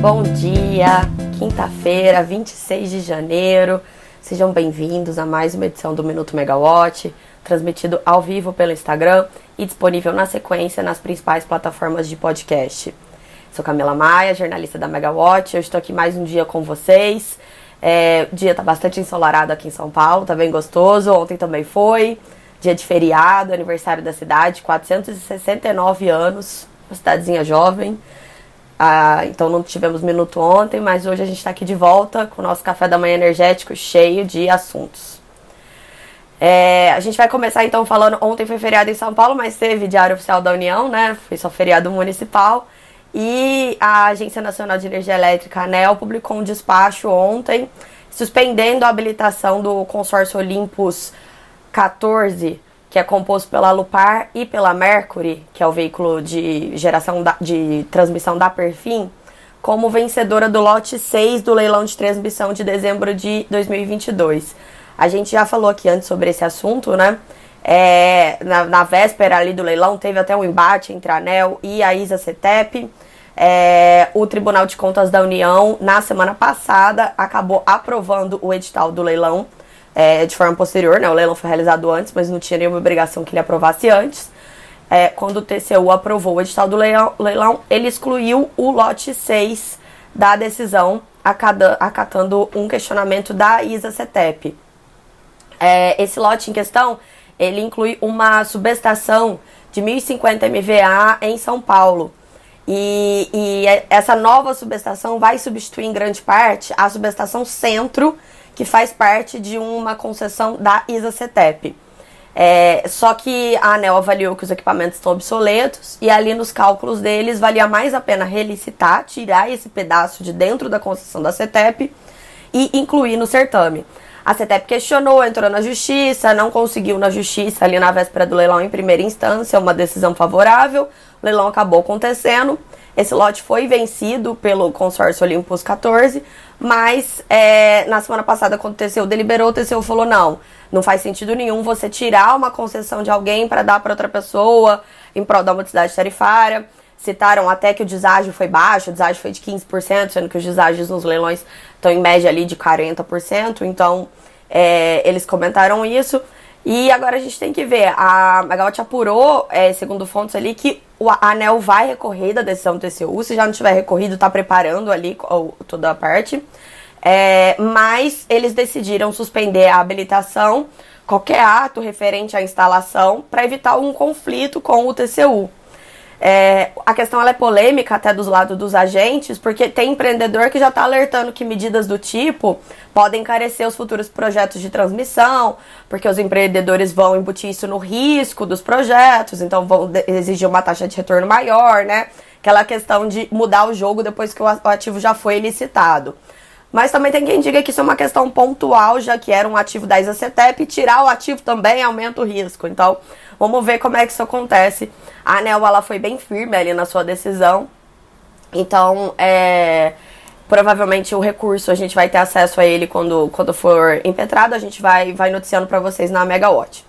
Bom dia, quinta-feira, 26 de janeiro. Sejam bem-vindos a mais uma edição do Minuto Megawatt, transmitido ao vivo pelo Instagram e disponível na sequência nas principais plataformas de podcast. Sou Camila Maia, jornalista da Megawatt. Eu estou aqui mais um dia com vocês. É, o dia está bastante ensolarado aqui em São Paulo, tá bem gostoso. Ontem também foi. Dia de feriado, aniversário da cidade, 469 anos, uma cidadezinha jovem. Ah, então não tivemos minuto ontem, mas hoje a gente está aqui de volta com o nosso café da manhã energético cheio de assuntos. É, a gente vai começar então falando. Ontem foi feriado em São Paulo, mas teve Diário Oficial da União, né? Foi só feriado municipal. E a Agência Nacional de Energia Elétrica, ANEL, publicou um despacho ontem suspendendo a habilitação do consórcio Olympus 14 que é composto pela Lupar e pela Mercury, que é o veículo de geração da, de transmissão da Perfim, como vencedora do lote 6 do leilão de transmissão de dezembro de 2022. A gente já falou aqui antes sobre esse assunto, né? É, na, na, véspera ali do leilão teve até um embate entre a ANEL e a ISA CETEP. É, o Tribunal de Contas da União, na semana passada, acabou aprovando o edital do leilão é, de forma posterior, né? O leilão foi realizado antes, mas não tinha nenhuma obrigação que ele aprovasse antes. É, quando o TCU aprovou o edital do leilão, leilão, ele excluiu o lote 6 da decisão, acatando um questionamento da ISA CETEP. É, esse lote em questão, ele inclui uma subestação de 1.050 MVA em São Paulo. E, e essa nova subestação vai substituir em grande parte a subestação centro que faz parte de uma concessão da ISA-CETEP. É, só que a ANEL avaliou que os equipamentos estão obsoletos e ali nos cálculos deles valia mais a pena relicitar, tirar esse pedaço de dentro da concessão da CETEP e incluir no certame. A CETEP questionou, entrou na justiça, não conseguiu na justiça ali na véspera do leilão em primeira instância uma decisão favorável. O leilão acabou acontecendo. Esse lote foi vencido pelo consórcio Olympus 14, mas é, na semana passada, quando o TCU deliberou, o TCU falou: não, não faz sentido nenhum você tirar uma concessão de alguém para dar para outra pessoa em prol da modicidade tarifária. Citaram até que o deságio foi baixo, o deságio foi de 15%, sendo que os deságios nos leilões estão em média ali de 40%. Então, é, eles comentaram isso. E agora a gente tem que ver. A Megawatt apurou, é, segundo fontes ali, que o ANEL vai recorrer da decisão do TCU. Se já não tiver recorrido, está preparando ali toda a parte. É, mas eles decidiram suspender a habilitação, qualquer ato referente à instalação, para evitar um conflito com o TCU. É, a questão é polêmica até dos lados dos agentes, porque tem empreendedor que já está alertando que medidas do tipo podem encarecer os futuros projetos de transmissão, porque os empreendedores vão embutir isso no risco dos projetos, então vão exigir uma taxa de retorno maior, né? Aquela questão de mudar o jogo depois que o ativo já foi licitado. Mas também tem quem diga que isso é uma questão pontual, já que era um ativo da ISACETEP, tirar o ativo também aumenta o risco. Então, vamos ver como é que isso acontece. A ANEL, ela foi bem firme ali na sua decisão. Então, é, provavelmente o recurso a gente vai ter acesso a ele quando, quando for impetrado. A gente vai, vai noticiando para vocês na Megawatt.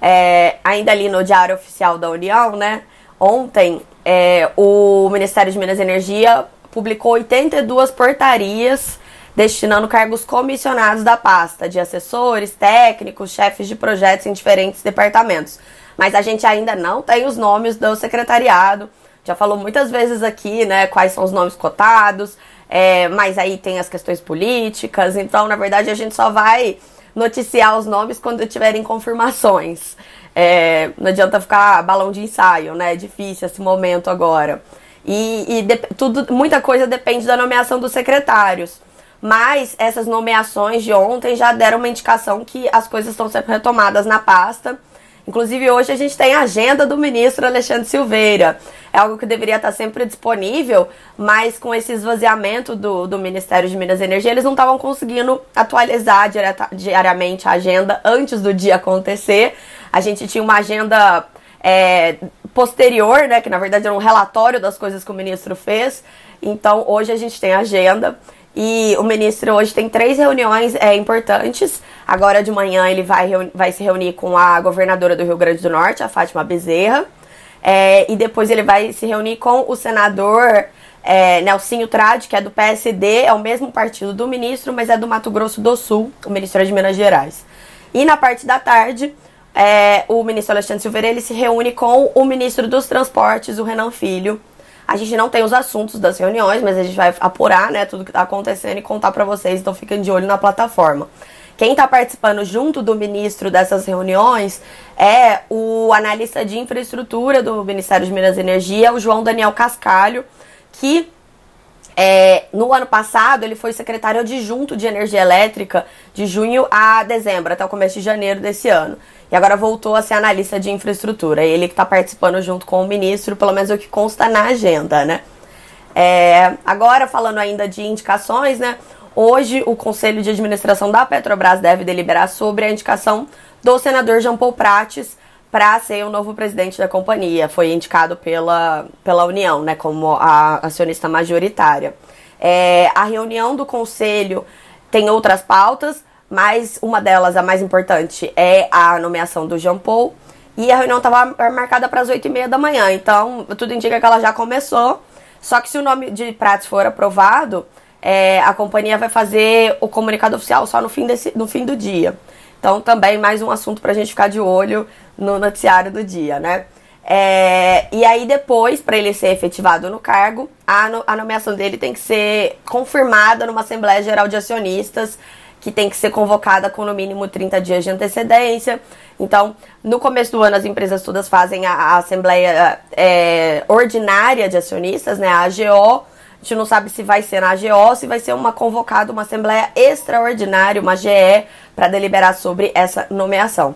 É, ainda ali no Diário Oficial da União, né? Ontem, é, o Ministério de Minas e Energia publicou 82 portarias destinando cargos comissionados da pasta de assessores, técnicos, chefes de projetos em diferentes departamentos. Mas a gente ainda não tem os nomes do secretariado. Já falou muitas vezes aqui, né, quais são os nomes cotados, é, mas aí tem as questões políticas. Então, na verdade, a gente só vai noticiar os nomes quando tiverem confirmações. É, não adianta ficar balão de ensaio, né? É difícil esse momento agora. E, e de, tudo, muita coisa depende da nomeação dos secretários. Mas essas nomeações de ontem já deram uma indicação que as coisas estão sendo retomadas na pasta. Inclusive, hoje a gente tem a agenda do ministro Alexandre Silveira. É algo que deveria estar sempre disponível, mas com esse esvaziamento do, do Ministério de Minas e Energia, eles não estavam conseguindo atualizar diariamente a agenda antes do dia acontecer. A gente tinha uma agenda é, posterior, né, que na verdade era um relatório das coisas que o ministro fez. Então, hoje a gente tem a agenda. E o ministro hoje tem três reuniões é, importantes. Agora de manhã ele vai, vai se reunir com a governadora do Rio Grande do Norte, a Fátima Bezerra. É, e depois ele vai se reunir com o senador é, Nelsinho Trade, que é do PSD, é o mesmo partido do ministro, mas é do Mato Grosso do Sul, o ministro é de Minas Gerais. E na parte da tarde, é, o ministro Alexandre Silveira ele se reúne com o ministro dos Transportes, o Renan Filho. A gente não tem os assuntos das reuniões, mas a gente vai apurar né, tudo que está acontecendo e contar para vocês, então fiquem de olho na plataforma. Quem está participando junto do ministro dessas reuniões é o analista de infraestrutura do Ministério de Minas e Energia, o João Daniel Cascalho, que é, no ano passado ele foi secretário adjunto de energia elétrica de junho a dezembro, até o começo de janeiro desse ano. E agora voltou a ser analista de infraestrutura. Ele que está participando junto com o ministro, pelo menos o que consta na agenda, né? É, agora, falando ainda de indicações, né? Hoje, o Conselho de Administração da Petrobras deve deliberar sobre a indicação do senador Jean Paul Prates para ser o novo presidente da companhia. Foi indicado pela, pela União, né, como a acionista majoritária. É, a reunião do conselho tem outras pautas, mas uma delas, a mais importante, é a nomeação do Jean Paul. E a reunião estava marcada para as 8h30 da manhã, então tudo indica que ela já começou. Só que se o nome de Prates for aprovado, é, a companhia vai fazer o comunicado oficial só no fim, desse, no fim do dia. Então, também mais um assunto para a gente ficar de olho no noticiário do dia, né? É, e aí depois, para ele ser efetivado no cargo, a, no, a nomeação dele tem que ser confirmada numa Assembleia Geral de Acionistas, que tem que ser convocada com no mínimo 30 dias de antecedência. Então, no começo do ano, as empresas todas fazem a, a Assembleia é, Ordinária de Acionistas, né, a AGO, a gente não sabe se vai ser na AGO, se vai ser uma convocada, uma assembleia extraordinária, uma GE, para deliberar sobre essa nomeação.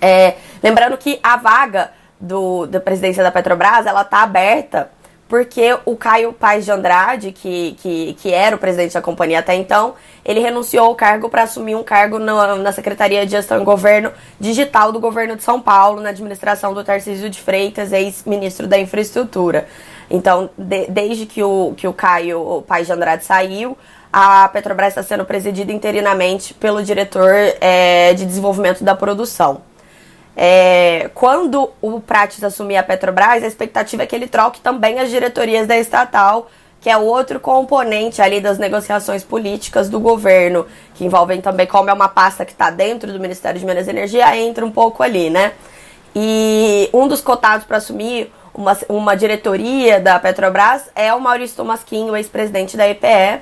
É, lembrando que a vaga do, da presidência da Petrobras, ela está aberta porque o Caio Paes de Andrade, que, que, que era o presidente da companhia até então, ele renunciou ao cargo para assumir um cargo no, na Secretaria de Gestão e Governo Digital do Governo de São Paulo, na administração do Tarcísio de Freitas, ex-ministro da Infraestrutura. Então, de, desde que o, que o Caio o Paes de Andrade saiu, a Petrobras está sendo presidida interinamente pelo diretor é, de desenvolvimento da produção. É, quando o Prates assumir a Petrobras, a expectativa é que ele troque também as diretorias da estatal, que é outro componente ali das negociações políticas do governo, que envolvem também, como é uma pasta que está dentro do Ministério de Minas e Energia, entra um pouco ali, né? E um dos cotados para assumir uma, uma diretoria da Petrobras é o Maurício Tomasquinho, ex-presidente da EPE,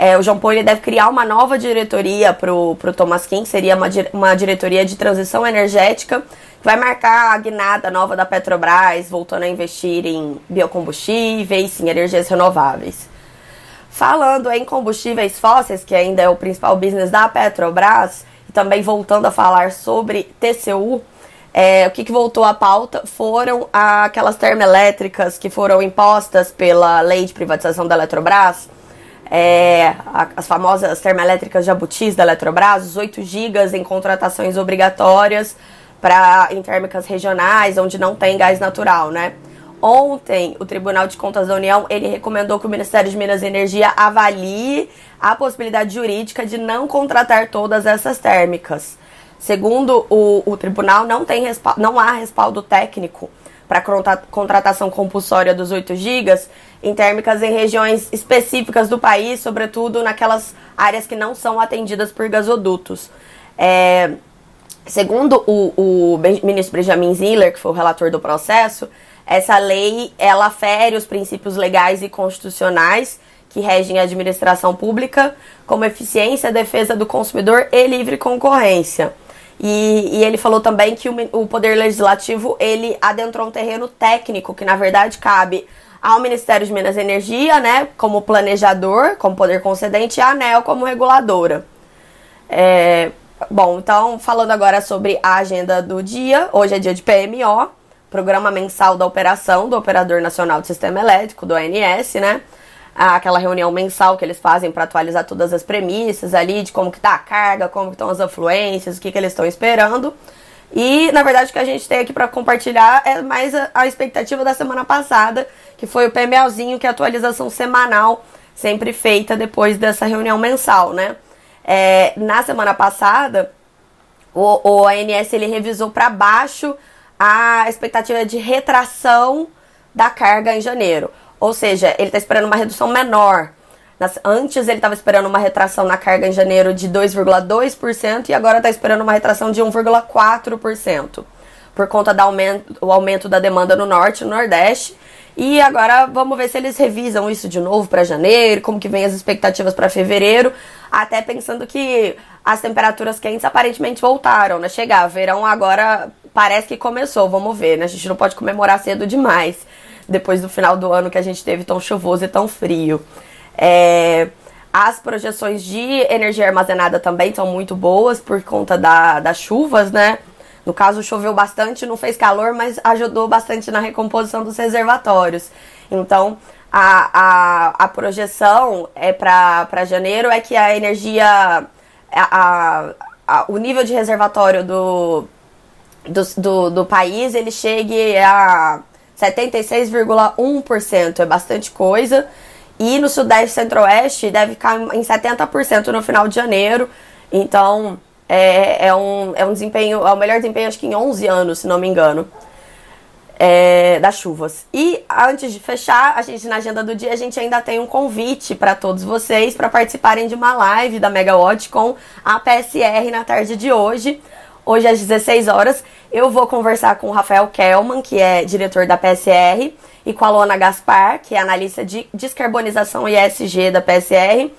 é, o João Paulo deve criar uma nova diretoria para o Thomas King, seria uma, uma diretoria de transição energética, que vai marcar a guinada nova da Petrobras, voltando a investir em biocombustíveis, em energias renováveis. Falando em combustíveis fósseis, que ainda é o principal business da Petrobras, e também voltando a falar sobre TCU, é, o que, que, voltou à pauta foram aquelas termoelétricas que foram impostas pela lei de privatização da Eletrobras, é, as famosas termoelétricas jabutis da Eletrobras, os 8 gigas em contratações obrigatórias para em térmicas regionais, onde não tem gás natural, né? Ontem, o Tribunal de Contas da União, ele recomendou que o Ministério de Minas e Energia avalie a possibilidade jurídica de não contratar todas essas térmicas. Segundo o, o tribunal, não, tem não há respaldo técnico para contratação compulsória dos 8 gigas em térmicas em regiões específicas do país, sobretudo naquelas áreas que não são atendidas por gasodutos. É, segundo o, o ministro Benjamin Ziller, que foi o relator do processo, essa lei ela fere os princípios legais e constitucionais que regem a administração pública, como eficiência, defesa do consumidor e livre concorrência. E, e, ele falou também que o, o, Poder Legislativo ele adentrou um terreno técnico que, na verdade, cabe ao Ministério de Minas e Energia, né, como planejador, como poder concedente, e à ANEL como reguladora. É, bom, então, falando agora sobre a agenda do dia, hoje é dia de PMO, Programa Mensal da Operação do Operador Nacional do Sistema Elétrico, do ONS, né, aquela reunião mensal que eles fazem para atualizar todas as premissas ali de como que tá a carga, como estão as afluências, o que, que eles estão esperando. E, na verdade, o que a gente tem aqui para compartilhar é mais a, a, expectativa da semana passada, que foi o PMLzinho, que é a atualização semanal, sempre feita depois dessa reunião mensal, né? É, na semana passada, o, o ANS ele revisou para baixo a expectativa de retração da carga em janeiro. Ou seja, ele está esperando uma redução menor. Antes ele estava esperando uma retração na carga em janeiro de 2,2% e agora está esperando uma retração de 1,4% por conta do aumento, o aumento da demanda no norte e no nordeste. E agora vamos ver se eles revisam isso de novo para janeiro, como que vem as expectativas para fevereiro, até pensando que as temperaturas quentes aparentemente voltaram, né? Chegar, verão agora parece que começou, vamos ver, né? A gente não pode comemorar cedo demais, depois do final do ano que a gente teve tão chuvoso e tão frio. É, as projeções de energia armazenada também são muito boas por conta da, das chuvas, né? No caso, choveu bastante, não fez calor, mas ajudou bastante na recomposição dos reservatórios. Então, a, a, a projeção é para janeiro é que a energia, a, a, o nível de reservatório do, do, do, do país, ele chegue a 76,1%, é bastante coisa. E no Sudeste Centro-Oeste deve ficar em 70% no final de janeiro. Então, é, é, um, é um desempenho, é o melhor desempenho acho que em 11 anos, se não me engano, é, das chuvas. E antes de fechar, a gente na agenda do dia, a gente ainda tem um convite para todos vocês para participarem de uma live da Megawatt com a PSR na tarde de hoje. Hoje às 16 horas, eu vou conversar com o Rafael Kelman, que é diretor da PSR, e com a Lona Gaspar, que é analista de descarbonização e ESG da PSR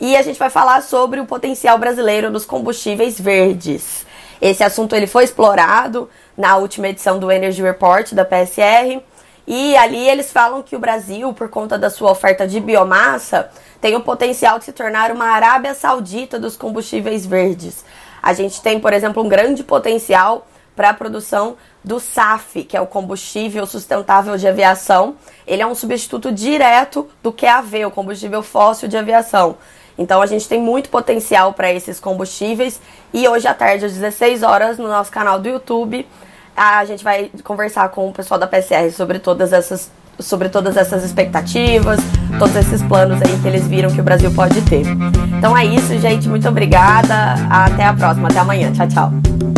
e a gente vai falar sobre o potencial brasileiro nos combustíveis verdes. Esse assunto ele foi explorado na última edição do Energy Report da PSR. E ali eles falam que o Brasil, por conta da sua oferta de biomassa, tem o potencial de se tornar uma Arábia Saudita dos combustíveis verdes. A gente tem, por exemplo, um grande potencial para a produção do SAF, que é o combustível sustentável de aviação. Ele é um substituto direto do QAV, o combustível fóssil de aviação. Então a gente tem muito potencial para esses combustíveis e hoje à tarde às 16 horas no nosso canal do YouTube a gente vai conversar com o pessoal da PCR sobre todas essas sobre todas essas expectativas, todos esses planos aí que eles viram que o Brasil pode ter. Então é isso, gente, muito obrigada. Até a próxima, até amanhã. Tchau, tchau.